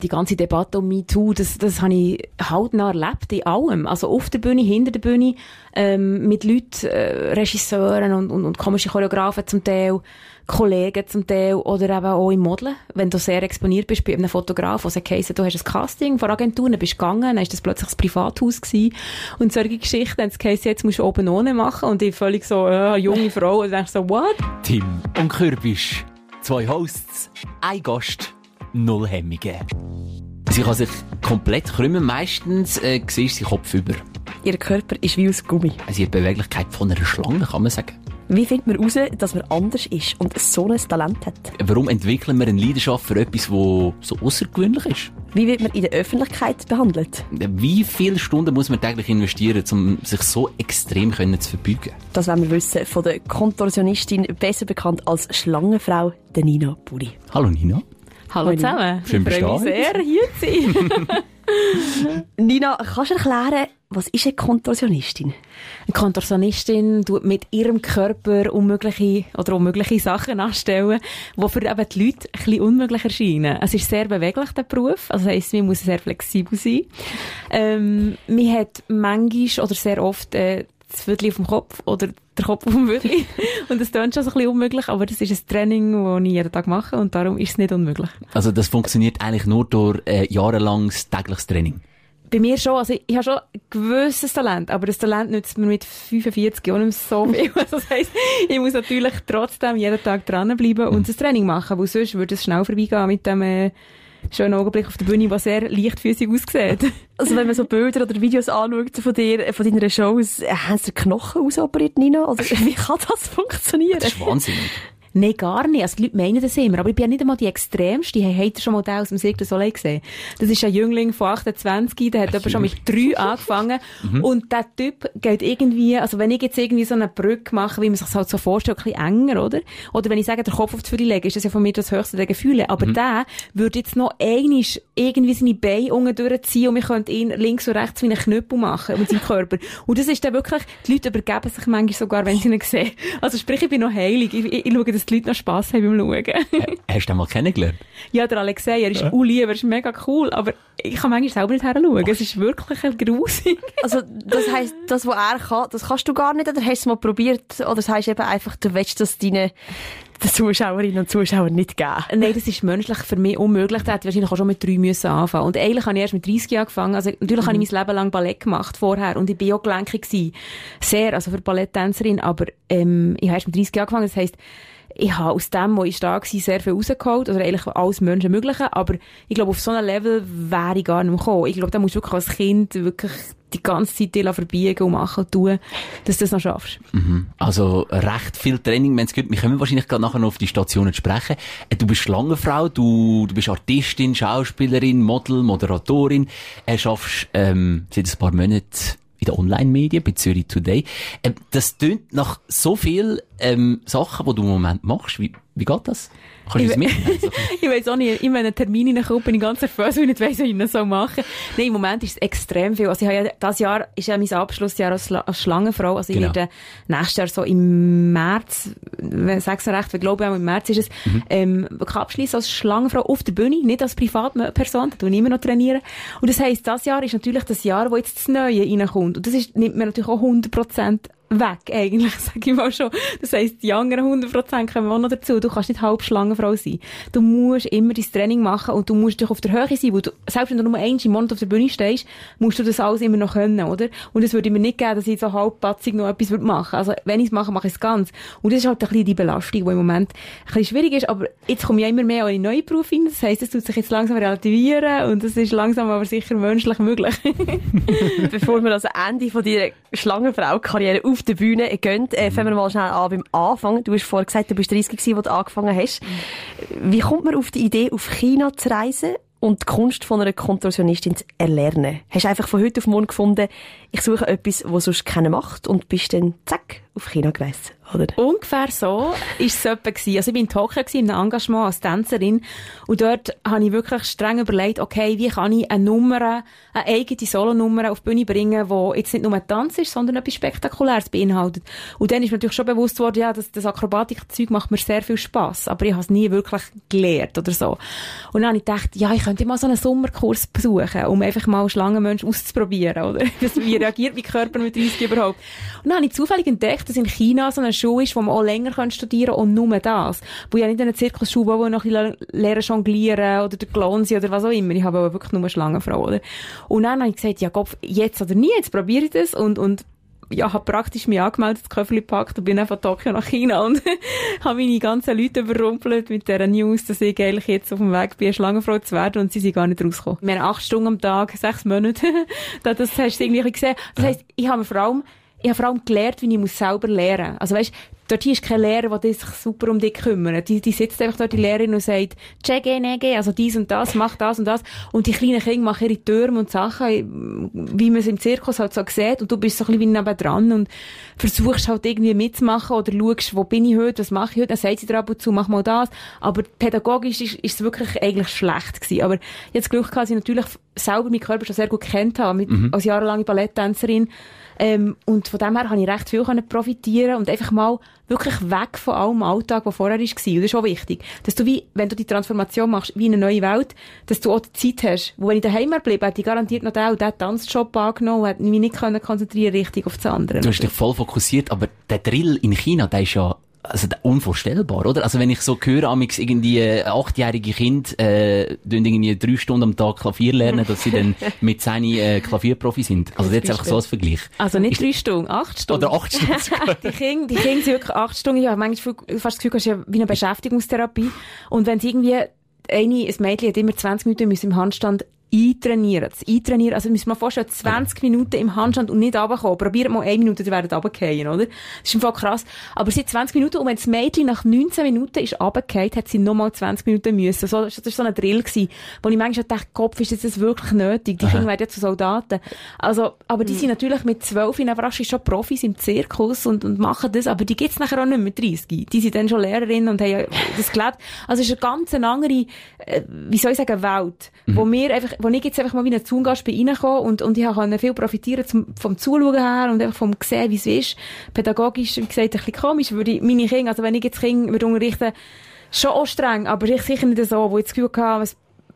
die ganze Debatte um MeToo, das, das habe ich hautnah erlebt, in allem. Also auf der Bühne, hinter der Bühne, ähm, mit Leuten, äh, Regisseuren und, und, und komischen Choreografen zum Teil, Kollegen zum Teil oder eben auch im Modeln. Wenn du sehr exponiert bist bei einem Fotograf, wo es heisst, du hast ein Casting von Agenturen, dann bist du gegangen, dann ist das plötzlich das Privathaus gewesen. Und solche Geschichten, dann heisst, jetzt musst du oben ohne machen und ich völlig so, äh, junge Frau, und dann so, what? Tim und Kürbisch. Zwei Hosts, ein Gast null Hemmungen. Sie kann sich komplett krümmen, meistens äh, siehst sie Kopf über. Ihr Körper ist wie aus Gummi. Sie hat Beweglichkeit von einer Schlange, kann man sagen. Wie findet man heraus, dass man anders ist und so ein Talent hat? Warum entwickeln wir eine Leidenschaft für etwas, das so außergewöhnlich ist? Wie wird man in der Öffentlichkeit behandelt? Wie viele Stunden muss man täglich investieren, um sich so extrem können zu verbeugen? Das wollen wir wissen von der Kontorsionistin, besser bekannt als Schlangenfrau, der Nina Buri. Hallo Nina. Hallo zusammen. Schön ich freue mich sehr, hier zu sein. Nina, kannst du erklären, was ist eine Kontorsionistin? Eine Kontorsionistin tut mit ihrem Körper unmögliche oder unmögliche Sachen anstellen, die für eben die Leute ein bisschen unmöglich erscheinen. Es ist sehr beweglich, der Beruf. Also das heisst, man muss sehr flexibel sein. Ähm, man hat manchmal oder sehr oft äh, das Viertel auf dem Kopf oder der Kopf auf dem Viertel. und das klingt schon so ein bisschen unmöglich, aber das ist ein Training, das ich jeden Tag mache und darum ist es nicht unmöglich. Also das funktioniert eigentlich nur durch äh, jahrelanges tägliches Training? Bei mir schon, also ich, ich habe schon ein gewisses Talent, aber das Talent nützt mir mit 45 auch nicht so viel. Also das heisst, ich muss natürlich trotzdem jeden Tag dranbleiben und mhm. das Training machen, weil sonst würde es schnell vorbeigehen mit dem äh, schönen Augenblick auf der Bühne, der sehr leichtfüßig aussieht. Also wenn man so Bilder oder Videos anschaut von dir, von deinen Shows, äh, haben sie Knochen ausoperiert, Nina? Also wie kann das funktionieren? Das ist wahnsinnig. Nein, gar nicht. Also die Leute meinen das immer. Aber ich bin ja nicht einmal die Extremste. Hey, habt ihr schon mal den aus dem Cirque du Soleil gesehen? Das ist ein Jüngling von 28, der hat aber schon mit drei angefangen. Mhm. Und der Typ geht irgendwie, also wenn ich jetzt irgendwie so eine Brücke mache, wie man sich das halt so vorstellt, ein bisschen enger, oder? Oder wenn ich sage, der Kopf auf die Fülle lege, ist das ja von mir das höchste der Gefühle. Aber mhm. der würde jetzt noch einisch irgendwie seine Beine unten durchziehen und wir könnten ihn links und rechts wie einen Knüppel machen mit seinem Körper. Und das ist dann wirklich, die Leute übergeben sich manchmal sogar, wenn sie ihn sehen. Also sprich, ich bin noch heilig. Ich, ich, ich schaue dass die Leute noch Spass haben beim Schauen. Hast du den mal kennengelernt? Ja, der Alexei, er ist ja. lieb, er ist mega cool, aber ich kann manchmal selber nicht heranschauen. Es ist wirklich grusig. Also, das heisst, das, was er kann, das kannst du gar nicht, oder hast du es mal probiert, oder das heisst eben einfach, du willst, dass deine, den Zuschauerinnen und Zuschauern nicht geben. Nein, das ist menschlich für mich unmöglich. Da hätte wahrscheinlich auch schon mit drei müssen anfangen. Und eigentlich habe ich erst mit 30 Jahren angefangen. Also, natürlich mhm. habe ich mein Leben lang Ballett gemacht vorher. Und ich bin auch gelenkig gewesen. Sehr, also für Balletttänzerin. Aber, ähm, ich habe erst mit 30 Jahren angefangen. Das heisst, ich habe aus dem, wo ich da war, sehr viel rausgeholt, oder eigentlich alles Menschen Mögliche, aber ich glaube, auf so einem Level wäre ich gar nicht mehr gekommen. Ich glaube, da musst du wirklich als Kind wirklich die ganze Zeit dir verbiegen und machen und tun, dass du das noch schaffst. Mhm. Also recht viel Training, wenn es geht. Wir können wahrscheinlich gerade nachher noch auf die Stationen sprechen. Äh, du bist Schlangenfrau, du, du bist Artistin, Schauspielerin, Model, Moderatorin. Du äh, schaffst ähm, seit ein paar Monaten in den Online-Medien, bei Zürich Today. Ähm, das tönt nach so viel ähm, Sachen, die du im Moment machst. Wie, wie geht das? Kannst du das mitnehmen? ich weiss auch nicht. Immer wenn ein Termin reinkommt, bin ich ganz nervös, weil ich nicht weiss, wie ich das so machen Nein, im Moment ist es extrem viel. Also ich habe ja, das Jahr ist ja mein Abschlussjahr als, als Schlangenfrau. Also genau. ich werde nächstes Jahr so im März, wenn ich es recht, ich glaube auch im März ist es, mhm. ähm, abschließen als Schlangenfrau auf der Bühne, nicht als Privatperson, da tue ich immer noch trainieren. Und das heisst, das Jahr ist natürlich das Jahr, wo jetzt das Neue reinkommt. Und das ist, nimmt mir natürlich auch 100 weg, eigentlich, sag ich mal schon. Das heisst, die anderen 100% kommen auch noch dazu. Du kannst nicht halb Schlangenfrau sein. Du musst immer dein Training machen und du musst dich auf der Höhe sein, weil du, selbst wenn du nur einmal im Monat auf der Bühne stehst, musst du das alles immer noch können, oder? Und es würde mir nicht geben, dass ich so halbpatzig noch etwas machen würde Also, wenn ich es mache, mache ich es ganz. Und das ist halt ein bisschen die Belastung, die im Moment ein bisschen schwierig ist, aber jetzt komme ich immer mehr in neue Berufe hin. Das heisst, es tut sich jetzt langsam relativieren und das ist langsam aber sicher menschlich möglich. Bevor wir also Ende von deiner Schlangenfrau-Karriere auf der Bühne gehen. Äh, fangen wir mal schnell an beim Anfang. Du hast vorher gesagt, du bist 30 gewesen, als du angefangen hast. Wie kommt man auf die Idee, auf China zu reisen und die Kunst von einer Kontorsionistin zu erlernen? Hast du einfach von heute auf morgen gefunden, ich suche etwas, was sonst keiner macht und bist dann zack auf China gereist, oder? Ungefähr so ist es etwa gewesen. Also ich war in Tokio in einem Engagement als Tänzerin und dort habe ich wirklich streng überlegt, okay, wie kann ich eine Nummer, eine eigene Solonummer auf die Bühne bringen, die jetzt nicht nur ein Tanz ist, sondern etwas Spektakuläres beinhaltet. Und dann ist mir natürlich schon bewusst worden, ja, das, das Akrobatikzeug macht mir sehr viel Spass, aber ich habe es nie wirklich gelernt oder so. Und dann habe ich gedacht, ja, ich könnte mal so einen Sommerkurs besuchen, um einfach mal Schlangenmensch auszuprobieren, oder? Wie reagiert mein Körper mit 30 überhaupt? Und dann habe ich zufällig entdeckt, dass in China so eine Schule ist, wo man auch länger studieren kann und nur das. Wo ich nicht in einer Zirkusschule wo noch ein bisschen jonglieren oder der Clown oder was auch immer. Ich habe aber wirklich nur Schlangenfrau, oder? Und dann habe ich gesagt, ja, Gott, jetzt oder nie, jetzt probiere ich das und, und ja, habe praktisch mich angemeldet, das Köfferli gepackt und bin von Tokio nach China und habe meine ganzen Leute überrumpelt mit dieser News, dass ich eigentlich jetzt auf dem Weg bin, eine Schlangenfrau zu werden und sie sind gar nicht rausgekommen. Wir haben acht Stunden am Tag, sechs Monate. das hast du irgendwie gesehen. Das heisst, ich habe vor allem ich habe vor allem gelernt, wie ich selber lernen muss. Also weißt, dort hier ist kein Lehrer, der sich super um dich kümmert. Die, die sitzt einfach dort, die Lehrerin, und sagt, Chege, nege, also dies und das, mach das und das. Und die kleinen Kinder machen ihre Türme und Sachen, wie man es im Zirkus halt so sieht. Und du bist so ein bisschen wie nebendran und versuchst halt irgendwie mitzumachen oder schaust, wo bin ich heute, was mache ich heute. Dann sagt sie dir ab und zu, mach mal das. Aber pädagogisch ist, ist es wirklich eigentlich schlecht gewesen. Aber jetzt Glück gehabt, dass ich natürlich selber meinen Körper schon sehr gut kennt habe, mit, mhm. als jahrelange Balletttänzerin. Ähm, und von dem her habe ich recht viel profitieren und einfach mal wirklich weg von allem Alltag, der vorher war. Und das ist auch wichtig. Dass du wie, wenn du die Transformation machst, wie eine neue Welt, dass du auch die Zeit hast. Wo wenn ich daheim bleibe, hätte ich garantiert noch den und den Tanzjob angenommen und hätte mich nicht konzentrieren richtig auf das andere. Du hast dich voll fokussiert, aber der Drill in China, der ist ja also unvorstellbar, oder? Also wenn ich so höre, amix irgendwie äh, achtjährige Kind äh, irgendwie drei Stunden am Tag Klavier lernen, dass sie dann mit seinen äh, Klavierprofi sind. Also jetzt einfach so als Vergleich. Also nicht drei Stunden, acht Stunden. Oder acht Stunden. die Kinder, die Kinder sind wirklich acht Stunden. Ich habe manchmal fast das Gefühl, das ist ja wie eine Beschäftigungstherapie. Und wenn sie irgendwie eine, ein Mädchen hat immer 20 Minuten im Handstand eintrainieren. Das Eintrainieren, also müssen wir mal vorstellen, 20 Minuten im Handstand und nicht runterkommen. Probiert mal eine Minute, die werden runtergehen, oder? Das ist einfach krass. Aber sie hat 20 Minuten und wenn das Mädchen nach 19 Minuten ist runtergefallen, hat sie nochmal 20 Minuten müssen. So, das war so ein Drill gewesen, wo ich manchmal dachte, Kopf, ist das wirklich nötig? Die. Kinder werden ja zu Soldaten. Also, aber die mhm. sind natürlich mit 12 in Everrasch schon Profis im Zirkus und, und machen das, aber die gibt's nachher auch nicht mit 30. Die sind dann schon Lehrerinnen und haben das gelebt. Also, es ist eine ganz andere, äh, wie soll ich sagen, Welt, mhm. wo wir einfach wo ich jetzt einfach mal wie ein Zungast bin reingekommen und, und ich konnte viel profitieren zum, vom Zuschauen her und einfach vom sehen, wie es ist. Pädagogisch, wie gesagt, ein bisschen komisch, würde ich meine Kinder, also wenn ich jetzt Kinder würde unterrichten, schon auch streng, aber ich sicher nicht so, wo ich das Gefühl hatte,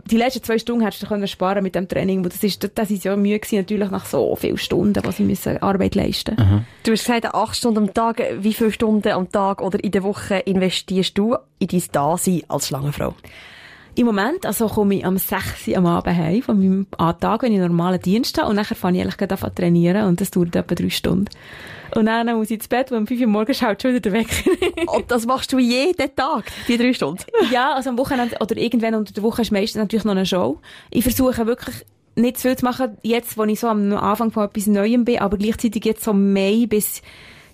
die letzten zwei Stunden hättest du können sparen mit dem Training, das ist, das ist ja Mühe gewesen, natürlich nach so vielen Stunden, was sie müssen Arbeit leisten. Mhm. Du hast gesagt, acht Stunden am Tag. Wie viele Stunden am Tag oder in der Woche investierst du in dein Dasein als Schlangenfrau? Im Moment, also komme ich am 6 Uhr am Abend heim von meinem Tag, wenn ich normalen Dienst habe, und dann fange ich eigentlich gerade an trainieren, und das dauert etwa drei Stunden. Und dann muss ich ins Bett, und um 5 Uhr morgens schaut schon wieder der Wecker. und das machst du jeden Tag, die drei Stunden? ja, also am Wochenende, oder irgendwann unter der Woche ist meistens natürlich noch eine Show. Ich versuche wirklich, nicht zu viel zu machen, jetzt, wo ich so am Anfang von etwas Neuem bin, aber gleichzeitig jetzt so Mai bis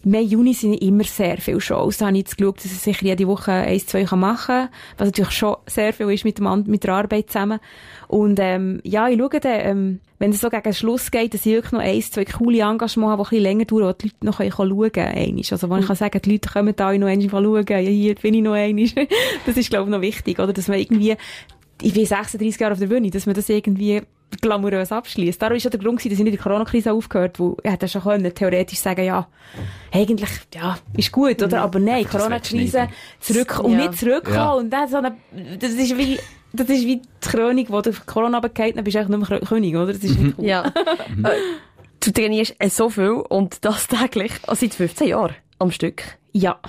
Mai, Juni sind immer sehr viele Shows. Da habe ich jetzt geschaut, dass ich sicher jede Woche eins, zwei machen kann, was natürlich schon sehr viel ist mit, dem, mit der Arbeit zusammen. Und ähm, ja, ich schaue dann, ähm, wenn es so gegen den Schluss geht, dass ich wirklich noch eins, zwei coole Engagements habe, die ein bisschen länger dauern, wo die Leute noch schauen können. Also wo ich kann sagen, die Leute kommen da noch einmal schauen, ja, hier bin ich noch einmal. das ist, glaube ich, noch wichtig, oder? Dass man irgendwie ich bin 36 Jahre auf der Bühne, dass man das irgendwie glamourös abschließt. Darum ist ja der Grund dass ich nicht in der Corona-Krise aufgehört, wo ich hätte schon können, theoretisch sagen, ja, eigentlich, ja, ist gut, oder? Aber nein, Corona-Krise, zurück, und ja. nicht zurückkommen, ja. und das, so eine, das ist wie, das ist wie die Krönung, wo der Corona abgeht, dann bist du eigentlich nicht mehr König, oder? Das ist nicht cool. Ja. Äh, du trainierst so viel und das täglich, also seit 15 Jahren am Stück. Ja.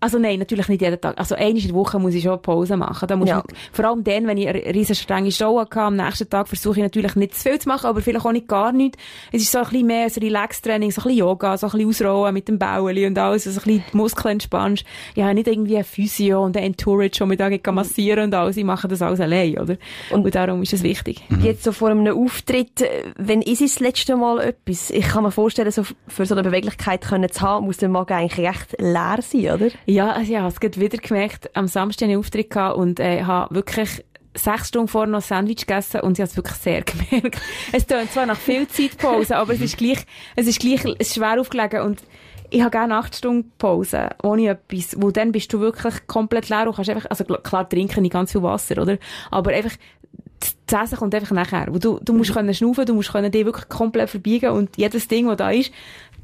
Also nein, natürlich nicht jeden Tag. Also einmal in der Woche muss ich schon Pause machen. Da muss ja. ich, vor allem dann, wenn ich eine riesen strenge Show hatte, am nächsten Tag versuche ich natürlich nicht zu viel zu machen, aber vielleicht auch nicht gar nichts. Es ist so ein bisschen mehr ein Relax-Training, so ein bisschen Yoga, so ein bisschen ausrollen mit dem Bauli und alles, so ein bisschen die Muskeln entspannst. Ja, nicht irgendwie ein Physio und ein Entourage, wo man da massieren und alles. Ich mache das alles allein, oder? Und, und darum ist es wichtig. Mhm. Jetzt so vor einem Auftritt, wenn ist es das letzte Mal etwas? Ich kann mir vorstellen, so für so eine Beweglichkeit können zu haben, muss der Magen eigentlich recht leer sein, oder? Ja, also ich habe es gerade wieder gemerkt. Am Samstag einen Auftritt gehabt und äh, habe wirklich sechs Stunden vorher noch ein Sandwich gegessen und ich habe es wirklich sehr gemerkt. Es tönt zwar nach viel Zeitpause, aber es ist gleich, es ist gleich, es ist schwer aufgelegen und ich habe gerne 8 Stunden Pause, ohne etwas, wo dann bist du wirklich komplett leer und kannst einfach, also klar trinken nicht ganz viel Wasser, oder? Aber einfach, das Essen kommt einfach nachher. Du, du musst können schnaufen, du musst können dich wirklich komplett verbiegen und jedes Ding, das da ist,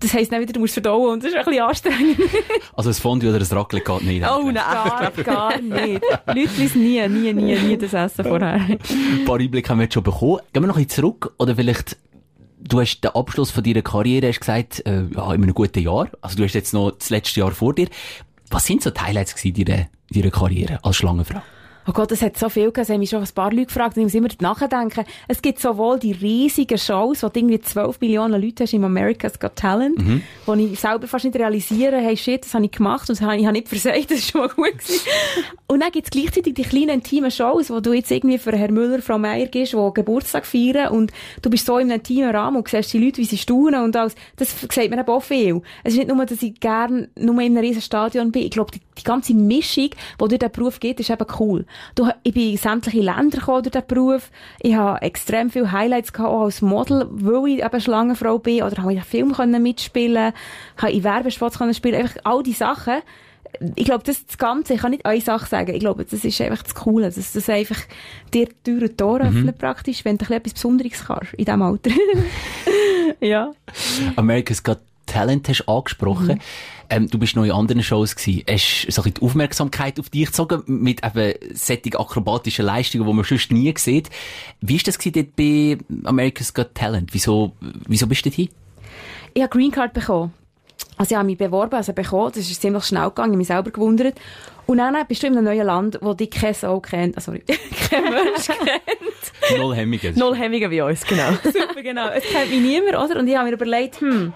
das heisst dann wieder, du musst verdauen und das ist ein bisschen anstrengend. also ein Fondue oder ein Raclette geht nicht. Oh nein, gar, gar nicht. Leute wissen nie, nie, nie, nie das Essen vorher. Ein paar Einblicke haben wir jetzt schon bekommen. Gehen wir noch ein bisschen zurück oder vielleicht du hast den Abschluss von deiner Karriere hast gesagt, äh, ja, in einem guten Jahr. Also du hast jetzt noch das letzte Jahr vor dir. Was sind so die Highlights in deiner, deiner Karriere als Schlangenfrau? Oh Gott, es hat so viel gegeben. Es haben mich schon ein paar Leute gefragt und ich muss immer nachdenken. Es gibt sowohl die riesigen Shows, wo du irgendwie 12 Millionen Leute hast im America's Got Talent, mhm. wo ich selber fast nicht realisiere, hey shit, das habe ich gemacht und das habe ich nicht versagt, das ist schon mal gut gewesen. und dann gibt es gleichzeitig die kleinen intimen Shows, wo du jetzt irgendwie für Herrn Müller, Frau Meier gehst, die Geburtstag feiern und du bist so in einem intimen Rahmen und siehst die Leute, wie sie staunen und alles. Das sagt mir eben auch viel. Es ist nicht nur, dass ich gerne nur in einem riesen Stadion bin. Ich glaube, die, die ganze Mischung, die durch diesen Beruf geht, ist eben cool. Du, ich bin in sämtliche Länder gekommen durch diesen Beruf. Ich habe extrem viele Highlights gehabt, auch als Model, weil ich eben Schlangenfrau bin. Oder habe ich einen Film können mitspielen habe in Werbespots können spielen Einfach all diese Sachen. Ich glaube, das, das Ganze, ich kann nicht eine Sache sagen. Ich glaube, das ist einfach das Coole, dass das einfach dir die Tür und Tore mhm. öffnet praktisch, wenn du etwas Besonderes kannst in diesem Alter. ja. America's Got Talent hast angesprochen. Mhm. Ähm, du bist noch in anderen Shows gewesen. Hast so die Aufmerksamkeit auf dich gezogen mit eben solchen akrobatischen Leistungen, die man sonst nie sieht. Wie ist das dort bei America's Got Talent? Wieso, wieso bist du dort hin? Ich habe Green Card bekommen. Also ich habe mich beworben, also bekommen. Das ist ziemlich schnell gegangen. Ich habe mich selber gewundert. Und dann bist du in einem neuen Land, wo dich kein Sau kennt, also kein Mensch kennt. Null Hemmungen. Null Hemmungen wie uns, genau. Super, genau. Es kennt mich niemand, oder? Und ich habe mir überlegt, hm,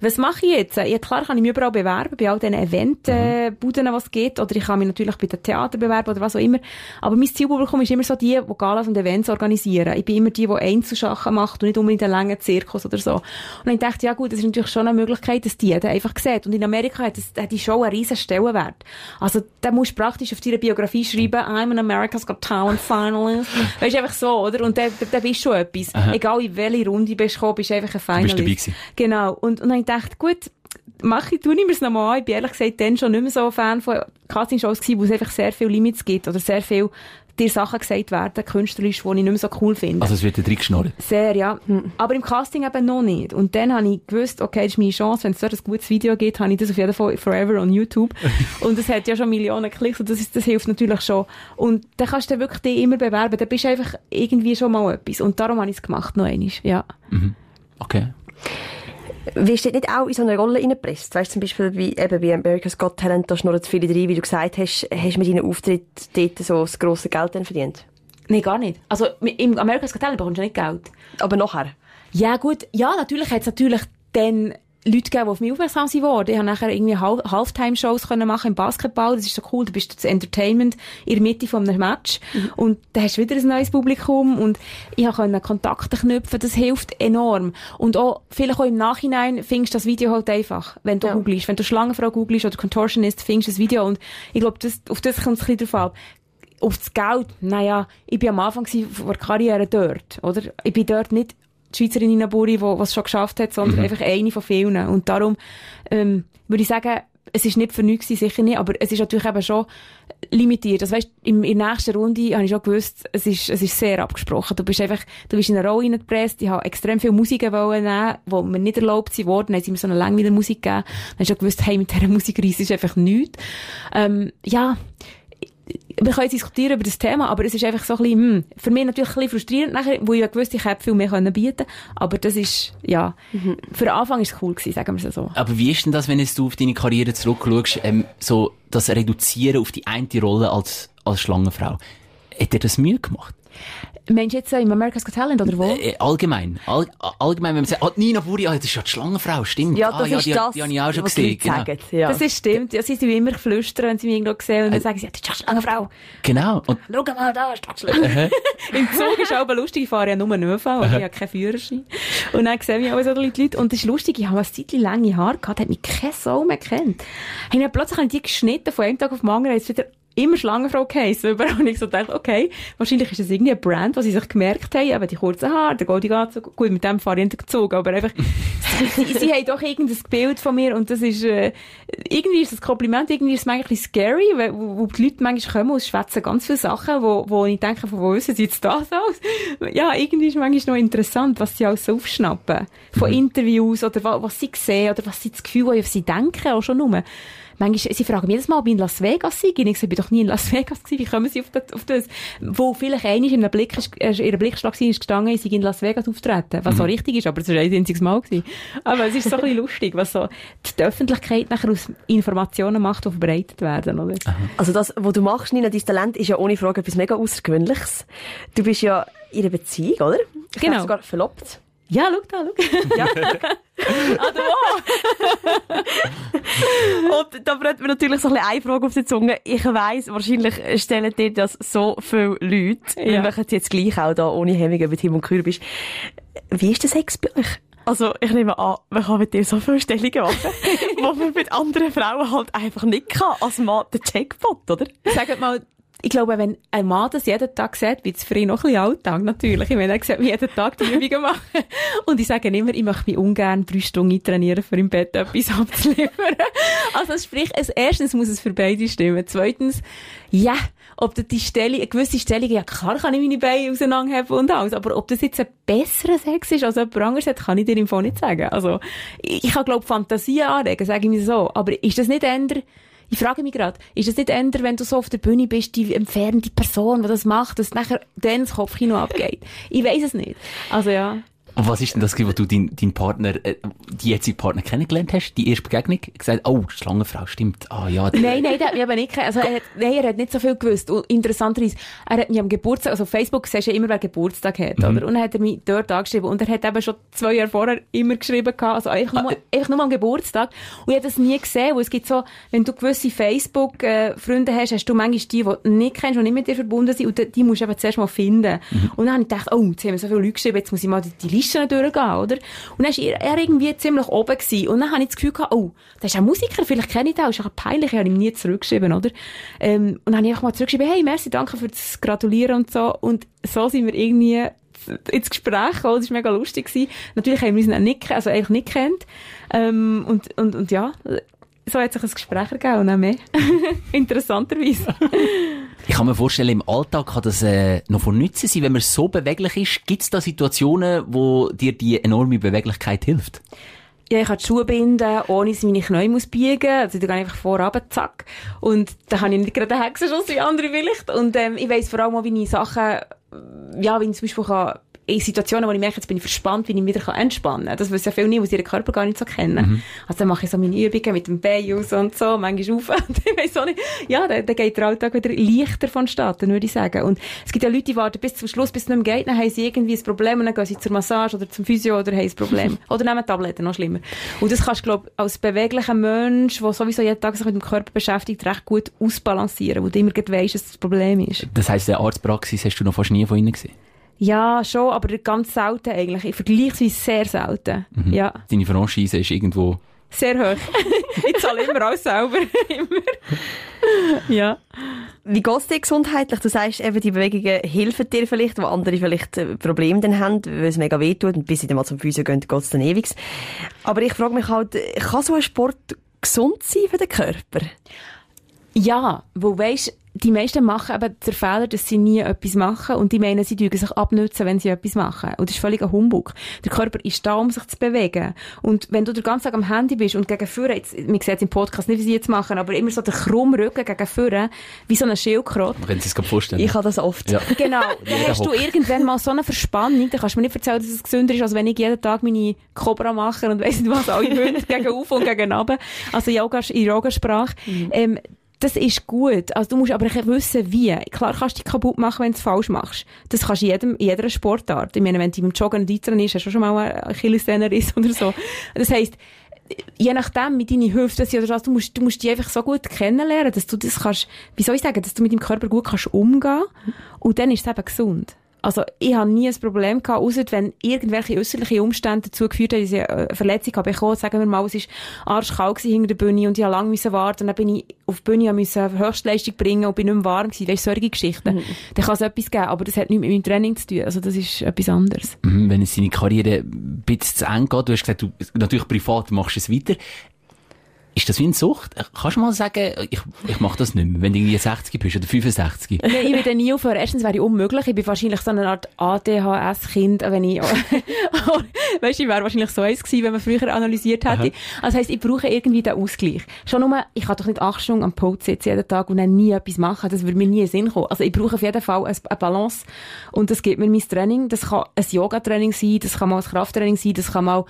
was mache ich jetzt? Ja, klar kann ich mich überall bewerben, bei all diesen Eventbuden, äh, was es geht, oder ich kann mich natürlich bei den Theater bewerben oder was auch immer. Aber mein Zielpublikum ist immer so die, die Galas und Events organisieren. Ich bin immer die, die Einzelsachen macht und nicht unbedingt einen langen Zirkus oder so. Und ich dachte, ja gut, das ist natürlich schon eine Möglichkeit, dass die dann einfach sieht. Und in Amerika hat, das, hat die Show einen riesen Stellenwert. Also, da musst du praktisch auf deiner Biografie schreiben, I'm an America's Got Talent Finalist. weißt du, einfach so, oder? Und dann, dann bist du schon etwas. Aha. Egal in welche Runde bist du gekommen, bist du einfach ein Finalist. Du bist dabei gewesen. Genau. Und, und dann dachte, gut, mache ich, tue ich mir es nochmal an. Ich bin ehrlich gesagt dann schon nicht mehr so Fan von Castingshows gewesen, wo es einfach sehr viele Limits gibt oder sehr viel dir Sachen gesagt werden, künstlerisch, die ich nicht mehr so cool finde. Also es wird dir geschnurrt? Sehr, ja. Aber im Casting eben noch nicht. Und dann habe ich gewusst, okay, das ist meine Chance, wenn es dort ein gutes Video gibt, habe ich das auf jeden Fall forever on YouTube. und es hat ja schon Millionen Klicks und das, ist, das hilft natürlich schon. Und dann kannst du wirklich dich immer bewerben. Dann bist du einfach irgendwie schon mal etwas. Und darum habe ich es gemacht, noch einmal. Ja. Mhm. Okay. Wirst du nicht auch in so eine Rolle reingepresst? Weißt du, zum Beispiel wie, eben bei America's Got Talent, da schnurren zu viele drin, wie du gesagt hast, hast du mit deinem Auftritt dort so das grosse Geld dann verdient? Nein, gar nicht. Also, im America's Got Talent bekommst du nicht Geld. Aber nachher? Ja, gut. Ja, natürlich hat es natürlich dann Leute gegeben, die auf mich aufmerksam sind worden. Ich habe nachher irgendwie Halftime-Shows machen im Basketball. Das ist so cool. Du bist das Entertainment in der Mitte von einem Match. Mhm. Und da hast du wieder ein neues Publikum. Und ich konnte Kontakte knüpfen. Das hilft enorm. Und auch, vielleicht auch im Nachhinein findest du das Video halt einfach. Wenn du ja. googelst. Wenn du Schlangenfrau googelst oder Contortionist, findest du das Video. Und ich glaube, das, auf das kommt es ein bisschen drauf an auf das Geld, naja, ich bin am Anfang der Karriere dort, oder? Ich bin dort nicht die Schweizerin Nina Buri, die es schon geschafft hat, sondern mhm. einfach eine von vielen. Und darum ähm, würde ich sagen, es ist nicht für nichts, sicher nicht, aber es ist natürlich eben schon limitiert. Also weißt, in, in der nächsten Runde habe ich schon gewusst, es ist, es ist sehr abgesprochen. Du bist einfach, du bist in eine Rolle reingepresst, ich habe extrem viel Musik wollen nehmen, die mir nicht erlaubt sind worden, dann haben sie mir so eine Langweiler Musik gegeben, dann hast du schon gewusst, hey, mit dieser Musikreise ist einfach nichts. Ähm, ja, wir können diskutieren über das Thema, aber es ist einfach so ein bisschen, hm, für mich natürlich ein bisschen frustrierend nachher, wo ich ja gewusst, ich hätte viel mehr können bieten aber das ist, ja, mhm. für den Anfang ist es cool gewesen, sagen wir es so. Aber wie ist denn das, wenn du auf deine Karriere zurückschaust, ähm, so das Reduzieren auf die eine Rolle als, als Schlangenfrau? Hat dir das Mühe gemacht? Meinst du jetzt im America's Got Talent oder wo? Äh, allgemein. All, allgemein, wenn man sagt, oh, Nina Buri, ah, das ist ja die Schlangenfrau, stimmt. Ja, das ah, ja, ist die, das, die, die habe ich auch schon gesehen. Genau. Sagen, ja. Das ist stimmt. Ja, sie sind immer geflüstert, wenn sie mich irgendwo sehen und dann äh, sagen sie, ja, das ist eine Schlangenfrau. Genau. Und Schau mal, da ist die Schlange. Im Zug ist auch lustig, ich fahre ja nur ÖV, aber ich habe keinen Führerschein. Und dann sehen mich auch so die Leute. Und das ist lustig, ich habe ein Zeitchen lange Haare gehabt, hat mich kein Soul mehr kennt. Ich habe plötzlich die geschnitten, von einem Tag auf den anderen, jetzt wieder immer Schlangenfrau geheissen. Überall. Und ich so dachte, okay, wahrscheinlich ist das irgendwie ein Brand, was sie sich gemerkt haben, eben die kurzen Haare, der goldige Anzug. Gut, mit dem fahre ich nicht gezogen, aber einfach, sie, sie haben doch irgendein Bild von mir und das ist, äh, irgendwie ist das Kompliment, irgendwie ist es manchmal ein bisschen scary, weil, wo, wo die Leute manchmal kommen und schwätzen ganz viele Sachen, wo, wo ich denke, von wo wissen sie jetzt das aus? Ja, irgendwie ist es manchmal noch interessant, was sie alles so aufschnappen. Von mhm. Interviews oder was, was sie sehen oder was sie das Gefühl haben, sie denken auch schon nur manchmal, sie fragen mich jedes Mal, ob ich in Las Vegas sei. Ich sage, ich bin doch nie in Las Vegas gewesen. Wie kommen sie auf das? Auf das? Wo vielleicht einmal in einem Blick, äh, in einer Blickschlag war, ist gestanden, ich sei in Las Vegas auftreten. Was mhm. so richtig ist, aber es war ein einziges Mal gewesen. Aber es ist so ein bisschen lustig, was so die Öffentlichkeit nachher aus Informationen macht, die verbreitet werden, oder? Also das, was du machst, Nina, dein Talent ist ja ohne Frage etwas mega Außergewöhnliches. Du bist ja in einer Beziehung, oder? Ich genau. sogar verlobt. Ja, schau da, schau. Ja. ah, du Und da brennt mir natürlich so ein bisschen eine Frage auf die Zunge. Ich weiss, wahrscheinlich stellen dir das so viele Leute. Ja. Wir machen es jetzt gleich auch da, ohne Hemmung, du Tim und Kür bist. Wie ist der Sex bei euch? Also, ich nehme an, man kann mit dir so viele Stellungen machen, wo man mit anderen Frauen halt einfach nicht kann. Als Mann der Jackpot, oder? Sag mal, ich glaube, wenn ein Mann das jeden Tag sieht, wird es für ihn noch ein bisschen Alltag, natürlich. Ich meine, er sieht jeden Tag die Übungen machen. Und ich sage immer, ich möchte mich ungern drei Stunden trainieren, für im Bett etwas abzuliefern. Also, sprich, es, erstens muss es für beide stimmen. Zweitens, ja, ob das die Stellung, eine gewisse Stellung, ja klar kann ich meine Beine auseinanderheben und alles, aber ob das jetzt ein besserer Sex ist als jemand anderes hat, kann ich dir im Fall nicht sagen. Also, ich, ich kann, glaube Fantasie anregen, sage ich mir so. Aber ist das nicht ändern, ich frage mich gerade, ist es nicht eher, wenn du so auf der Bühne bist, die entfernte Person, die das macht, dass nachher dann das Kopfkino abgeht? Ich weiß es nicht. Also ja. Und was ist denn das, wo du deinen dein Partner, äh, die jetzige Partner kennengelernt hast? Die erste Begegnung? Gesagt, oh, Schlangenfrau, stimmt. Ah, ja. Nein, nein, der hat mich aber nicht, also er hat, nein, er hat nicht so viel gewusst. Und interessanterweise, er hat mich am Geburtstag, also auf Facebook siehst du ja immer, wer Geburtstag hat, mhm. oder? Und dann hat er mich dort angeschrieben. Und er hat eben schon zwei Jahre vorher immer geschrieben gehabt, also einfach nur, ah, einfach nur am Geburtstag. Und ich habe das nie gesehen, weil es gibt so, wenn du gewisse Facebook-Freunde hast, hast du manchmal die, die du nicht kennst und nicht mit dir verbunden sind, und die musst du eben zuerst mal finden. Mhm. Und dann habe ich gedacht, oh, jetzt haben wir so viele Leute geschrieben, jetzt muss ich mal die, die Liste Listen durchgehen, oder? Und dann war er, irgendwie ziemlich oben gewesen. Und dann habe ich das Gefühl gehabt, oh, das ist ein Musiker, vielleicht kenne ich den, das ist ein peinlich, ich habe ihm nie zurückgeschrieben, oder? Ähm, und dann habe ich einfach mal zurückgeschrieben, hey, merci, danke für das Gratulieren und so. Und so sind wir irgendwie ins Gespräch gekommen, das war mega lustig. Gewesen. Natürlich haben wir uns nicht, also eigentlich nicht kennt. Ähm, und, und, und ja, so hat sich ein Gespräch ergeben und auch mehr. Interessanterweise. ich kann mir vorstellen, im Alltag kann das äh, noch von Nutzen sein, wenn man so beweglich ist. Gibt es da Situationen, wo dir die enorme Beweglichkeit hilft? Ja, ich kann die Schuhe binden, ohne dass ich meine Knie muss biegen. Also, ich gehe einfach vorab, zack. Und da habe ich nicht gerade einen Hexenschuss wie andere vielleicht. Und, ähm, ich weiss vor allem auch, wie ich Sachen, ja, wie ich zum Beispiel kann in Situationen, wo ich merke, jetzt bin ich verspannt, wie ich mich wieder entspannen kann. Das wissen ja viele nicht, die ihren Körper gar nicht so kennen. Mhm. Also dann mache ich so meine Übungen mit dem Bein aus und so, manchmal auf. Ich weiss auch nicht. Ja, dann, dann geht der Alltag wieder leichter vonstatten, würde ich sagen. Und es gibt ja Leute, die warten bis zum Schluss, bis es nicht mehr geht, dann haben sie irgendwie ein Problem und dann gehen sie zur Massage oder zum Physio oder haben ein Problem. oder nehmen Tabletten, noch schlimmer. Und das kannst du, glaube als beweglicher Mensch, der sowieso jeden Tag sich mit dem Körper beschäftigt, recht gut ausbalancieren, wo du immer weisst, dass das Problem ist. Das heisst, der Arztpraxis hast du noch fast nie von ihnen gesehen? Ja, schon, aber ganz selten eigentlich. Vergleichsweise sehr selten. Mhm. Ja. Deine Franchise ist irgendwo... Sehr hoch. ich zahle immer alles selber. immer. ja. Wie geht es dir gesundheitlich? Du sagst eben, die Bewegungen helfen dir vielleicht, wo andere vielleicht äh, Probleme dann haben, weil es mega wehtut und bis sie dann mal zum Physio gehen, geht es dann ewig. Aber ich frage mich halt, kann so ein Sport gesund sein für den Körper? Ja, wo weisst die meisten machen eben den Fehler, dass sie nie etwas machen und die meinen, sie dürfen sich abnützen, wenn sie etwas machen. Und das ist völlig ein Humbug. Der Körper ist da, um sich zu bewegen. Und wenn du den ganzen Tag am Handy bist und gegen vorne, jetzt, man sieht es im Podcast nicht, wie sie jetzt machen, aber immer so den krummen Rücken gegen vorne, wie so eine Schildkröte. Können Sie es vorstellen? Ich habe das oft. Ja. Genau. Dann hast du irgendwann mal so eine Verspannung, dann kannst du mir nicht erzählen, dass es gesünder ist, als wenn ich jeden Tag meine Cobra mache und weiss nicht was, alle Hunde gegen auf und gegen runter. Also Yoga, in Yogasprache. Mhm. Ähm, das ist gut. Also du musst aber wissen, wie. Klar kannst du dich kaputt machen, wenn du es falsch machst. Das kannst du in, jedem, in jeder Sportart. Ich meine, wenn du beim Joggen nicht dran ist, hast du schon mal einen Achillessehnenriss oder so. Das heisst, je nachdem, mit deinen Hüften oder was, du musst, du musst die einfach so gut kennenlernen, dass du das kannst, wie soll ich sagen, dass du mit deinem Körper gut kannst umgehen und dann ist es eben gesund. Also, ich habe nie ein Problem gehabt, außer wenn irgendwelche äußerliche Umstände dazu geführt haben, dass ich eine Verletzung habe bekommen. Sagen wir mal, es ist arschkalt hinter der Bühne und ich habe lange müssen warten und dann bin ich auf die Bühne und musste Höchstleistung bringen und bin nicht mehr warm gewesen. Weißt du, solche Geschichten. Mhm. Dann kann es etwas geben, aber das hat nichts mit meinem Training zu tun. Also, das ist etwas anderes. Mhm, wenn es seine Karriere ein bisschen zu eng geht, du hast gesagt, du, natürlich privat machst du es weiter. Ist das wie eine Sucht? Kannst du mal sagen, ich, ich mache das nicht mehr, wenn du irgendwie 60 bist oder 65? Nein, ich würde nie aufhören. Erstens wäre ich unmöglich. Ich bin wahrscheinlich so eine Art ADHS-Kind, wenn ich, weißt du, ich wäre wahrscheinlich so eins gewesen, wenn man früher analysiert hätte. Aha. Also heisst, ich brauche irgendwie den Ausgleich. Schon nur, ich kann doch nicht acht Stunden am Pult sitzen jeden Tag und dann nie etwas machen. Das würde mir nie in den Sinn kommen. Also ich brauche auf jeden Fall eine Balance. Und das gibt mir mein Training. Das kann ein Yoga-Training sein, das kann mal ein Krafttraining sein, das kann mal,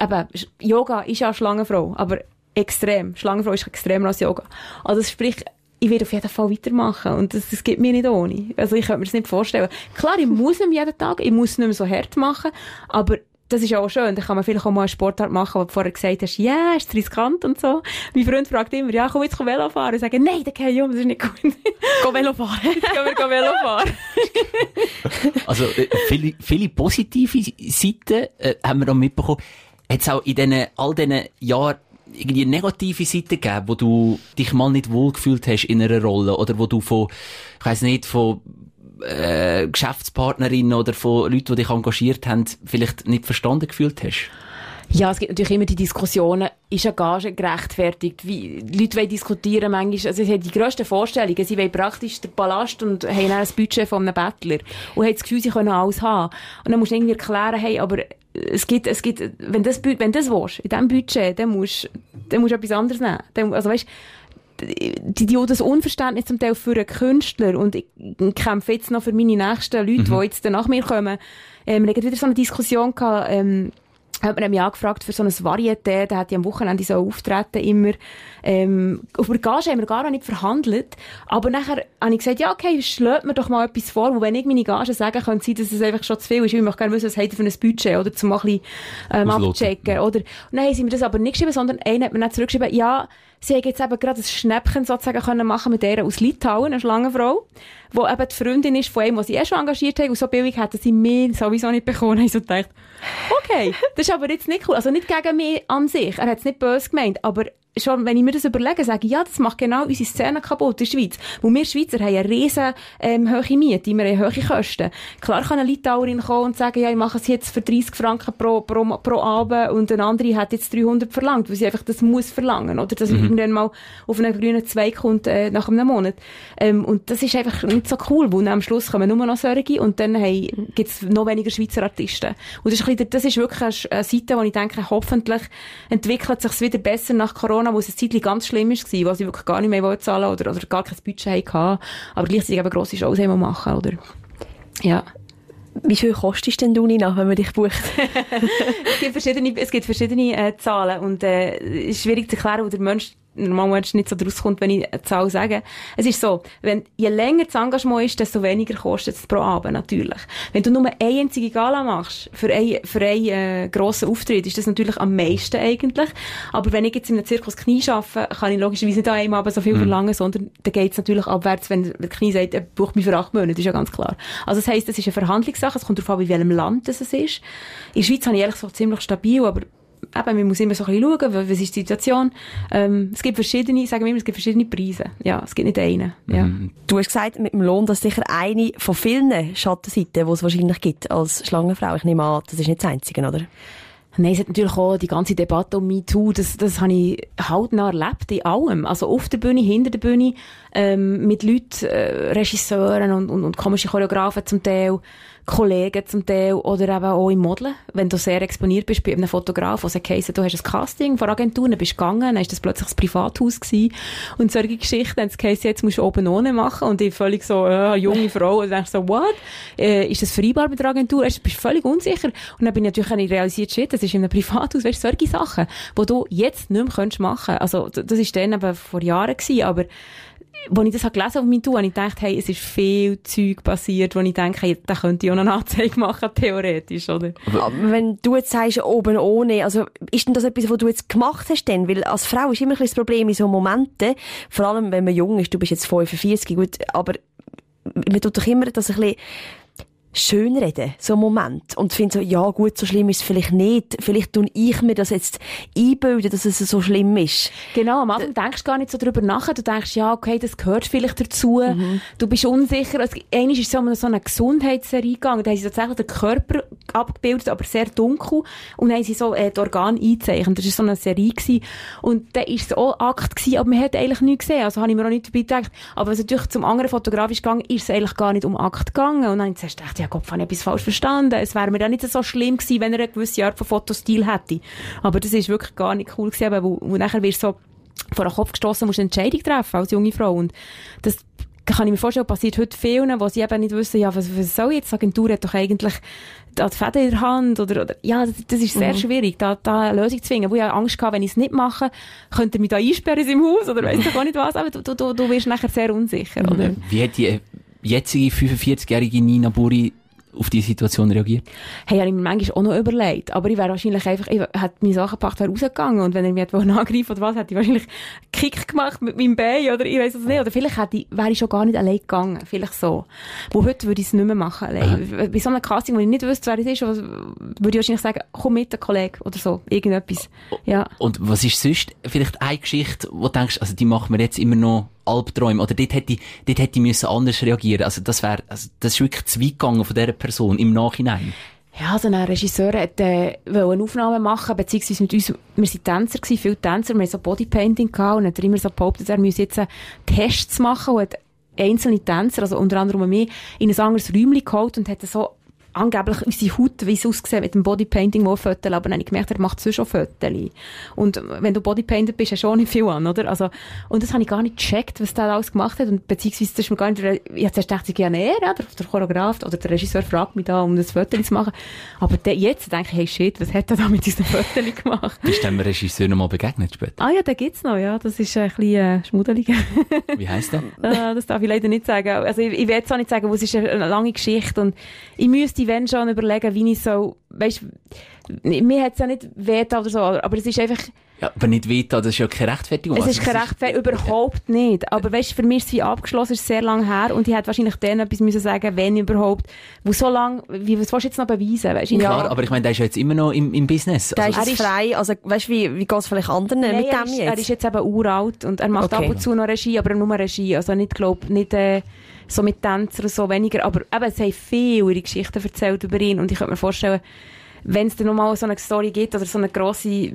eben, Yoga ist ja Schlangenfrau, aber extrem. Schlangenfrau ist extremer als Yoga. Also sprich, ich werde auf jeden Fall weitermachen. Und das, das geht mir nicht ohne. Also ich könnte mir das nicht vorstellen. Klar, ich muss nicht jeden Tag, ich muss nicht mehr so hart machen, aber das ist auch schön. Da kann man vielleicht auch mal einen Sportart machen, wo du vorher gesagt hast, ja, yeah, ist riskant und so. Mein Freund fragt immer, ja, komm jetzt Velo fahren. Ich sage, nein, da gehe ich um, das ist nicht gut. Go Velo fahren. Jetzt gehen wir Velo fahren. also, äh, viele, viele positive Seiten äh, haben wir auch mitbekommen. Es auch in diesen, all diesen Jahren irgendwie negative Seite gegeben, wo du dich mal nicht wohlgefühlt hast in einer Rolle oder wo du von, ich weiss nicht, von äh, Geschäftspartnerinnen oder von Leuten, die dich engagiert haben, vielleicht nicht verstanden gefühlt hast? Ja, es gibt natürlich immer die Diskussionen, ist eine Gage gerechtfertigt? Wie, Leute wollen diskutieren manchmal, also sie haben die grössten Vorstellungen, sie wollen praktisch den Ballast und haben dann ein Budget von einem Bettler und haben das Gefühl, sie können alles haben. Und dann musst du irgendwie erklären, hey, aber es gibt, es gibt, wenn das, wenn das willst, in diesem Budget, dann musst, dann musst du etwas anderes nehmen. Dann, also weißt, die, die, das Unverständnis zum Teil für einen Künstler und ich kämpfe jetzt noch für meine nächsten Leute, mhm. die jetzt nach mir kommen. Ähm, wir hatten wieder so eine Diskussion gehabt, ähm, hat man mich angefragt für so ein Varieté, da hat die am Wochenende so auftreten immer. Ähm, der Gage haben wir gar noch nicht verhandelt, aber nachher habe ich gesagt, ja okay, schlägt mir doch mal etwas vor, wo wenn ich meine Gage sage, könnte sein, dass es einfach schon zu viel ist, ich möchte gerne wissen, was hat ihr für ein Budget, oder zum mal ein bisschen ähm, abchecken, oder? Und dann haben sie mir das aber nicht geschrieben, sondern einer hat mir dann zurückgeschrieben, ja, sie haben jetzt eben gerade ein Schnäppchen sozusagen können machen mit der aus Litauen, eine Schlangenfrau, wo eben die Freundin ist von einem, die sie eh schon engagiert haben, und so billig hätten sie mir sowieso nicht bekommen. Ich so gedacht, okay, das ist aber jetzt nicht cool. Also nicht gegen mich an sich. Er hat es nicht böse gemeint, aber schon, wenn ich mir das überlege, sage ich, ja, das macht genau unsere Szene kaputt in der Schweiz. Wo wir Schweizer haben eine riesen, ähm, hohe Miete, wir haben hohe Kosten. Klar kann eine Litauerin kommen und sagen, ja, ich mache es jetzt für 30 Franken pro, pro, pro Abend und eine andere hat jetzt 300 verlangt, weil sie einfach das muss verlangen, oder? Dass mhm. irgendwann mal auf einen grünen Zweig kommt, äh, nach einem Monat. Ähm, und das ist einfach nicht so cool, weil am Schluss kommen nur noch solche und dann hey, gibt's noch weniger Schweizer Artisten. Und das ist, ein bisschen, das ist wirklich eine, eine Seite, wo ich denke, hoffentlich entwickelt sich wieder besser nach Corona Corona, wo es eine Zeit ganz schlimm war, wo sie wirklich gar nicht mehr zahlen oder, oder gar kein Budget hatten, aber gleichzeitig eben grosse Shows machen, oder? Ja. Wie viel kostest denn du, Nina, wenn man dich bucht? es gibt verschiedene, es gibt verschiedene äh, Zahlen und äh, es ist schwierig zu erklären, wo der Mensch normalerweise nicht so draus kommt, wenn ich eine Zahl sage. Es ist so, wenn, je länger das Engagement ist, desto weniger kostet es pro Abend, natürlich. Wenn du nur eine einzige Gala machst, für einen, für einen äh, grossen Auftritt, ist das natürlich am meisten eigentlich. Aber wenn ich jetzt in einem Zirkus Knie arbeite, kann ich logischerweise nicht an einem Abend so viel mhm. verlangen, sondern dann geht es natürlich abwärts, wenn der Knie sagt, er bucht mich für acht Monate, das ist ja ganz klar. Also das heisst, es ist eine Verhandlungssache, es kommt darauf an, in welchem Land es ist. In der Schweiz habe ich ehrlich gesagt ziemlich stabil, aber eben, man muss immer so ein bisschen schauen, was ist die Situation. Ähm, es gibt verschiedene, sagen wir immer, es gibt verschiedene Preise. Ja, es gibt nicht einen. Ja. Mhm. Du hast gesagt, mit dem Lohn, das ist sicher eine von vielen Schattenseiten, die es wahrscheinlich gibt als Schlangenfrau. Ich nehme an, das ist nicht das Einzige, oder? Nein, es hat natürlich auch die ganze Debatte um MeToo, das, das habe ich hautnah erlebt, in allem. Also auf der Bühne, hinter der Bühne, ähm, mit Leuten, äh, Regisseuren und, und, und komischen Choreografen zum Teil, Kollegen zum Teil oder eben auch im Modeln. Wenn du sehr exponiert bist bei einem Fotograf, wo sagt, du hast ein Casting von Agenturen, bist gegangen, dann ist das plötzlich ein Privathaus gewesen. Und solche Geschichten, dann geheißen, jetzt musst du oben ohne machen und ich völlig so, äh, junge Frau, und dann so, what? Äh, ist das vereinbar mit der Agentur? Du bist völlig unsicher. Und dann bin ich natürlich realisiert, shit, das ist in einem Privathaus, weißt du, solche Sachen, die du jetzt nicht mehr machen könntest. Also, das ist dann eben vor Jahren gewesen, aber als ich das gelesen habe auf meinem Tour, habe ich gedacht, hey, es ist viel Zeug passiert, wo ich denke, hey, da könnte ich auch eine Anzeige machen, theoretisch, oder? Aber wenn du jetzt sagst, oben ohne, also, ist denn das etwas, was du jetzt gemacht hast denn? Weil als Frau ist immer ein das Problem in so Momenten, vor allem wenn man jung ist, du bist jetzt 45, gut, aber man tut doch immer das ein bisschen schönreden, so einen Moment. Und finde so, ja gut, so schlimm ist es vielleicht nicht. Vielleicht tun ich mir das jetzt einbilden, dass es so schlimm ist. Genau, am Anfang denkst du gar nicht so drüber nach. Du denkst, ja, okay, das gehört vielleicht dazu. Mhm. Du bist unsicher. Also, einmal ist so um so eine Gesundheitsserie gegangen. Da haben sie tatsächlich den Körper abgebildet, aber sehr dunkel. Und dann haben sie so äh, die Organe eingezeichnet. Das war so eine Serie. Gewesen. Und da war es auch Akt gewesen, aber man hat eigentlich nichts gesehen. Also habe ich mir auch nicht dabei gedacht. Aber was natürlich zum anderen fotografisch gegangen, ist es eigentlich gar nicht um Akt gegangen. Und dann habe ich zuerst gedacht, ja Gott, habe ich etwas falsch verstanden. Es wäre mir ja nicht so schlimm gewesen, wenn er eine gewisse Art von Fotostil hätte. Aber das ist wirklich gar nicht cool gewesen, wo, wo nachher wirst so vor den Kopf gestoßen, musst eine Entscheidung treffen als junge Frau. Und das kann ich mir vorstellen, passiert heute vielen, wo sie eben nicht wissen, ja, was, was soll jetzt? Die Agentur hat doch eigentlich die Fäden in der Hand oder, oder ja, das, das ist sehr mhm. schwierig, da, da eine Lösung zu finden. Wo ich habe Angst hatte, wenn ich es nicht mache, könnte er mich da einsperren in seinem Haus oder weiss doch gar nicht was, aber du, du, du wirst nachher sehr unsicher, mhm. oder? Wie hat die jetzige 45-jährige Nina Buri auf diese Situation reagiert? Hey, habe ich mir manchmal auch noch überlegt. Aber ich wäre wahrscheinlich einfach, ich hätte meine Sachen gepackt, wäre rausgegangen. Und wenn er mich angreifen oder was, hätte ich wahrscheinlich Kick gemacht mit meinem Bein oder ich weiß es nicht. Oder vielleicht hätte ich, wäre ich schon gar nicht allein gegangen. Vielleicht so. Wo heute würde ich es nicht mehr machen allein. Aha. Bei so einem Casting, wo ich nicht wüsste, wer es ist, würde ich wahrscheinlich sagen, komm mit, ein Kollege oder so. Irgendetwas. Ja. Und was ist sonst vielleicht eine Geschichte, wo du denkst, also die machen wir jetzt immer noch Albträume. Oder dort hätte ich, dort hätte ich müssen anders reagieren. Also das wäre, also das ist wirklich zu weit gegangen von dieser Person im Nachhinein. Ja, also ein Regisseur hat, äh, eine Aufnahme machen, beziehungsweise mit uns, wir sind Tänzer gewesen, viele Tänzer, wir haben so Bodypainting gehabt und hat er immer so behauptet, er müsse jetzt Tests machen und hat einzelne Tänzer, also unter anderem mich, in ein anderes Räumchen geholt und hat so angeblich unsere Haut, wie es aussieht mit dem Bodypainting, wo Fotos, aber dann habe ich gemerkt, er macht sonst schon Fotos. Und wenn du Bodypainted bist, hast du auch nicht viel an, oder? Also, und das habe ich gar nicht gecheckt, was der alles gemacht hat, und beziehungsweise, das ist mir gar nicht, ich habe zuerst gedacht, ja, nee, ja, der, der Choreograf oder der Regisseur fragt mich da, um das Foto zu machen. Aber de, jetzt denke ich, hey, shit, was hat er da mit diesen Fotos gemacht? Bist du dem Regisseur noch mal begegnet später? Ah ja, den gibt's noch, ja, das ist ein bisschen äh, schmuddelig. wie heisst der? äh, das darf ich leider nicht sagen. Also, ich, ich will es auch nicht sagen, wo es ist eine lange Geschichte, und ich müsste ich wenn schon überlegen, wie ich so, weißt, mir hat es ja nicht wehgetan oder so, aber es ist einfach... Ja, aber nicht wehgetan, das ist ja keine Rechtfertigung. Es ist keine Rechtfertigung, überhaupt nicht. Aber weißt, für mich ist es wie abgeschlossen, es ist sehr lange her und ich hätte wahrscheinlich dann etwas müssen sagen, wenn überhaupt, wo so lange, wie, was willst du jetzt noch beweisen, weißt du? Klar, aber ich meine, der ist ja jetzt immer noch im, im Business. Der also, ist, ist frei, also weißt du, wie, wie geht es vielleicht anderen Nein, mit dem ist, jetzt? Er ist jetzt eben uralt und er macht okay. ab und zu noch Regie, aber nur Regie, also nicht, glaub, nicht, äh, so mit Tänzern so weniger. Aber eben, es haben viele ihre Geschichten erzählt über ihn und ich könnte mir vorstellen, wenn es dann nochmal so eine Story gibt oder so eine grosse, ich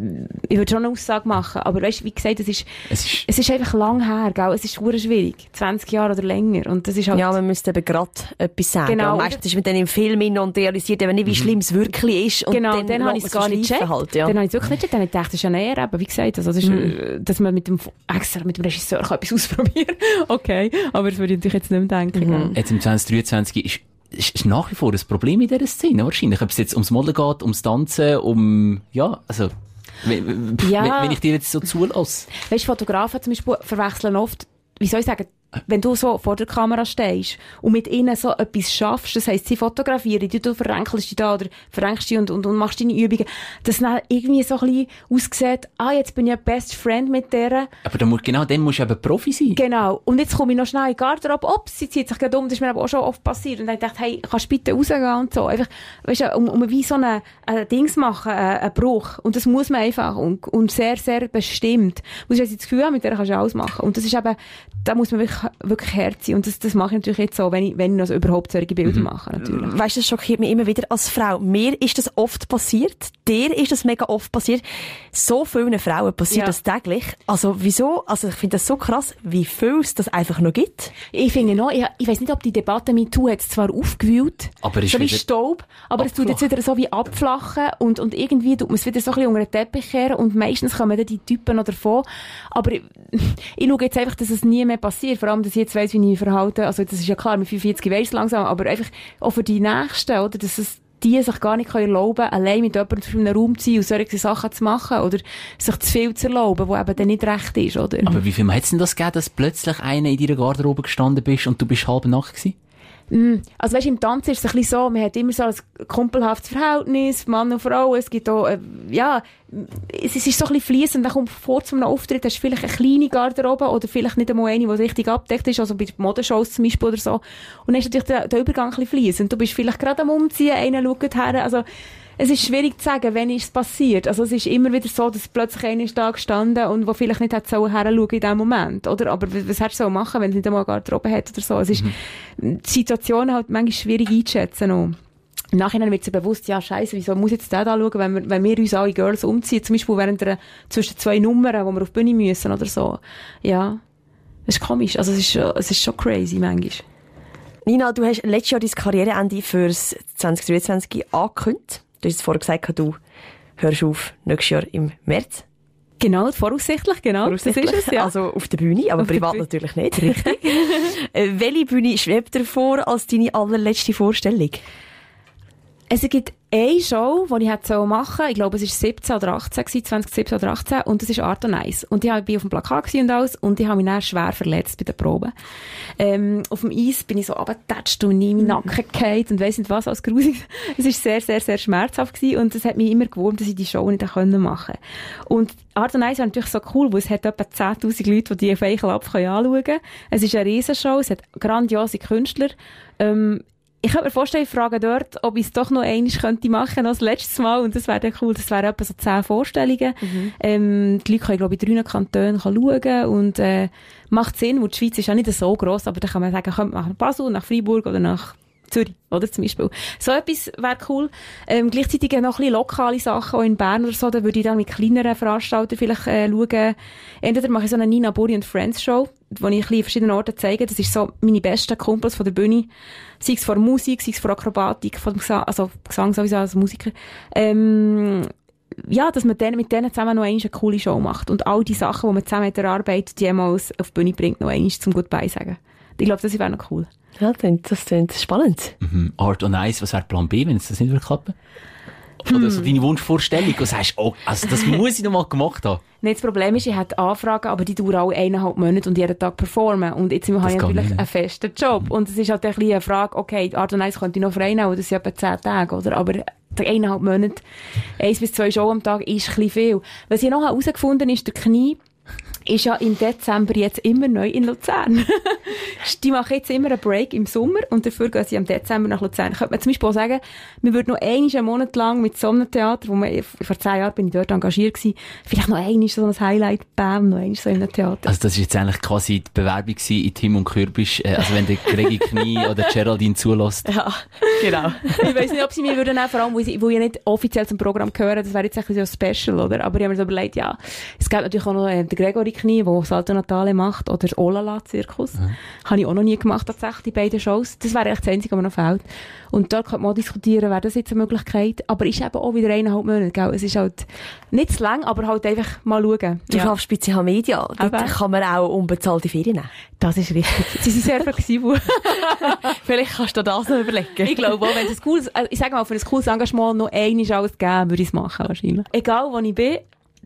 würde schon eine Aussage machen, aber weißt, wie gesagt, es ist, es ist, es ist einfach lang her, gell? es ist schwierig, 20 Jahre oder länger und das ist halt... Ja, man müsste eben gerade etwas sagen. Genau. Und meistens ist man dann im Film hin und realisiert eben nicht, wie mhm. schlimm es wirklich ist. Und genau, dann, dann habe ich es gar nicht gecheckt. Halt, ja. Dann habe ich es wirklich nicht gecheckt, dann habe ich gedacht, das ist ja näher, aber wie gesagt, also, das ist, mhm. dass man mit dem, extra mit dem Regisseur kann etwas ausprobieren okay, aber das würde ich natürlich jetzt nicht mehr denken. Mhm. Jetzt im 2023 ist ist, ist nach wie vor ein Problem in dieser Szene, wahrscheinlich. Ob es jetzt ums Modeln geht, ums Tanzen, um, ja, also, wenn, ja. wenn ich dir jetzt so zulasse. Weißt du, Fotografen zum Beispiel verwechseln oft, wie soll ich sagen, wenn du so vor der Kamera stehst und mit ihnen so etwas schaffst, das heisst, sie fotografieren dich, du verrenkelst dich da oder verrenkst dich und, und, und machst deine Übungen, dass dann irgendwie so ein bisschen aussieht, ah, jetzt bin ich ein Best Friend mit der. Aber dann musst, genau dann musst du eben Profi sein. Genau. Und jetzt komme ich noch schnell in die Garderobe, ups, sie zieht sich gerade um, das ist mir aber auch schon oft passiert. Und dann dachte ich, hey, kannst du bitte rausgehen und so. Einfach, weißt du, um, um wie so ein eine Dings machen, ein, ein Bruch. Und das muss man einfach und, und sehr, sehr bestimmt. Du musst jetzt das Gefühl mit der kannst du alles machen. Und das ist eben, da muss man wirklich, wirklich Herz sein. Und das, das mache ich natürlich jetzt so, wenn ich, wenn ich also überhaupt solche Bilder mhm. mache, natürlich. Weißt du, das schockiert mich immer wieder als Frau. Mir ist das oft passiert. Dir ist das mega oft passiert. So vielen Frauen passiert ja. das täglich. Also, wieso? Also, ich finde das so krass, wie viel es das einfach noch gibt. Ich finde noch, ich, ich weiß nicht, ob die Debatte mit MeToo jetzt zwar aufgewühlt, aber so wie Staub, aber es tut jetzt wieder so wie abflachen und, und irgendwie tut man es wieder so ein bisschen unter den Teppich kehren und meistens kommen dann die Typen noch davon. Aber ich, schaue jetzt einfach, dass es nie mehr passiert. Vor allem, dass ich jetzt weiss, wie ich mich verhalte. Also, das ist ja klar, mit 45 weiss langsam, aber einfach auch für die Nächsten, oder? Dass es die sich gar nicht erlauben können, allein mit jemandem in einem Raum zu sein und solche Sachen zu machen oder sich zu viel zu erlauben, wo eben dann nicht recht ist, oder? Aber wie viel hat es denn das gegeben, dass plötzlich einer in deiner Garderobe gestanden bist und du bist halb nackt gewesen? Mm, Also weißt, im Tanz ist es ein bisschen so, man hat immer so ein kumpelhaftes Verhältnis, Mann und Frau, es gibt auch, äh, ja, es ist so ein bisschen fließend, dann kommt vor zu einem Auftritt, hast du vielleicht eine kleine Garderobe oder vielleicht nicht einmal eine, die richtig abdeckt ist, also bei Modeshows zum Beispiel oder so. Und dann ist natürlich der, der Übergang ein bisschen fließend. Du bist vielleicht gerade am Umziehen, einer schaut her, also es ist schwierig zu sagen, wenn ist es passiert. Also es ist immer wieder so, dass plötzlich einer ist da gestanden und wo vielleicht nicht hat so heranschauen in dem Moment, oder? Aber was, hättest du so machen, wenn es nicht einmal Garderobe hat oder so? Es ist, die Situation halt manchmal schwierig einzuschätzen auch. Im Nachhinein wird sie bewusst, ja, scheiße, wieso muss jetzt der da schauen, wenn wir, wenn wir uns alle Girls umziehen, zum Beispiel während der, zwischen zwei Nummern, wo wir auf die Bühne müssen oder so. Ja. Das ist komisch. Also, es ist schon, es ist schon crazy, manchmal. Nina, du hast letztes Jahr dein Karriereende fürs 2023 angekündigt. Du hast vorher gesagt, du hörst auf nächstes Jahr im März. Genau, voraussichtlich, genau. Das ist es, ja. Also auf der Bühne, aber Auf privat Bühne. natürlich nicht. Richtig. äh, welche Bühne schwebt dir vor als deine allerletzte Vorstellung? Es gibt eine Show, die ich hätte so machen Ich glaube, es war 17 oder 18 gewesen, 2017 oder 18. Und das ist Art und Eis. Und ich war auf dem Plakat und alles. Und ich habe mich dann schwer verletzt bei der Probe. Ähm, auf dem Eis bin ich so abgetatscht und in meinen Nacken gefallen und weiss nicht was, als grusig. Es war sehr, sehr, sehr schmerzhaft gewesen. Und es hat mich immer gewurmt, dass ich die Show nicht können machen Und Art und Eis war natürlich so cool, weil es hat etwa 10.000 Leute, die die auf einen Klapp anschauen können. Es ist eine Riesenshow, es hat grandiose Künstler. Ähm, ich könnte mir vorstellen, ich frage dort, ob ich es doch noch einmal könnte machen als letztes Mal. Und das wäre dann cool. Das wären etwa so zehn Vorstellungen. Ähm, die Leute können, glaube ich, in drei Kantonen schauen. Und, äh, macht Sinn, weil die Schweiz ist ja nicht so gross, aber da kann man sagen, kommt nach Basel, nach Freiburg oder nach Zürich, oder zum Beispiel. So etwas wäre cool. Ähm, gleichzeitig noch ein bisschen lokale Sachen, auch in Bern oder so, da würde ich dann mit kleineren Veranstaltern vielleicht äh, schauen. Entweder mache ich so eine Nina Buri und Friends Show, wo ich in verschiedenen Orten zeige. Das ist so meine besten Kumpels von der Bühne. Sei es von Musik, sei es von Akrobatik, von Gesang, also Gesang sowieso als Musiker. Ähm, ja, dass man dann mit denen zusammen noch eine coole Show macht und all die Sachen, die man zusammen erarbeitet, jemals auf die Bühne bringt, noch einmal zum Goodbye sagen. Ich glaube, das wäre noch cool. Ja, das klingt- spannend. Mhm. Art und Eis, was wäre Plan B, wenn es das nicht würde klappen? Oder so deine Wunschvorstellung, und sagst, oh, also das muss ich noch mal gemacht haben. Nein, das Problem ist, ich hätte Anfragen, aber die dauern alle eineinhalb Monate und jeden Tag performen. Und jetzt habe ich geht natürlich nicht. einen festen Job. Und es ist halt ein bisschen eine Frage, okay, Art und Eis könnte ich noch frei nehmen, das sind etwa zehn Tage, oder? Aber eineinhalb Monate, eins bis zwei Shows am Tag ist ein bisschen viel. Was ich noch herausgefunden habe, ist, der Knie ist ja im Dezember jetzt immer neu in Luzern. die machen jetzt immer einen Break im Sommer und dafür gehen sie im Dezember nach Luzern. Könnte man zum Beispiel auch sagen, wir würden noch einmal einen Monat lang mit so einem Theater, wo man, vor zehn Jahren bin ich dort engagiert gewesen, vielleicht noch einmal so ein Highlight, bam, noch einmal so in einem Theater. Also das ist jetzt eigentlich quasi die Bewerbung in Tim und Kürbisch, äh, also wenn der Gregi Knie oder Geraldine zulässt. Ja, genau. ich weiß nicht, ob sie mich würden nehmen, vor allem, weil, sie, weil ich nicht offiziell zum Programm gehören. Das wäre jetzt ein bisschen so special, oder? Aber ich habe mir so überlegt, ja, es gibt natürlich auch noch äh, den Gregory Knie, der Salto Natale macht, oder Olala-Zirkus. Habe ich auch noch nie gemacht, tatsächlich, die beiden Shows. Das wäre echt das Einzige, was mir noch fehlt. Und dort könnte man auch diskutieren, wäre das jetzt eine Möglichkeit. Aber ist eben auch wieder eineinhalb Monate, gell? Es ist halt nicht zu lang, aber halt einfach mal schauen. Du schaffst bei CH Media. Dort Aber- kann man auch unbezahlte Ferien nehmen. Das ist richtig. Sie sind sehr flexibel. Vielleicht kannst du das noch überlegen. Ich glaube auch, wenn es ein cooles, also ich sage mal, für ein cooles Engagement noch einmal alles geben, würde ich es machen, wahrscheinlich. Egal, wo ich bin,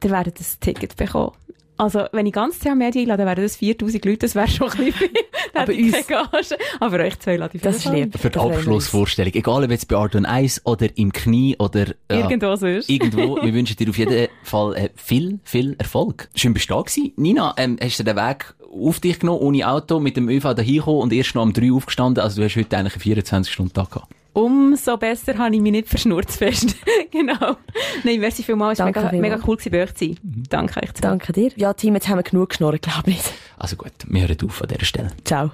der werdet das Ticket bekommen. Also, wenn ich ganz CH Media einlade, wären das 4000 Leute, das wäre schon ein bisschen viel. Aber uns- Gage. Aber euch zwei lade ich Das ist lieb. Für die Abschlussvorstellung. Egal ob jetzt bei Art und Eis oder im Knie oder ja, Irgendwo sonst. irgendwo. Wir wünschen dir auf jeden Fall äh, viel, viel Erfolg. Schön bist du da gewesen. Nina, ähm, hast du den Weg auf dich genommen, ohne Auto, mit dem ÖV dahin gekommen und erst noch um drei aufgestanden. Also du hast heute eigentlich einen 24-Stunden-Tag gehabt. Umso besser habe ich mich nicht verschnurrt fest. genau. Nein, merci vielmals. Es war Danke mega, mega cool gewesen, bei euch zu sein. Danke euch. zwei. Danke dir. Ja, Team, jetzt haben wir genug geschnurrt, glaube ich. Also gut, wir hören auf an dieser Stelle. Ciao.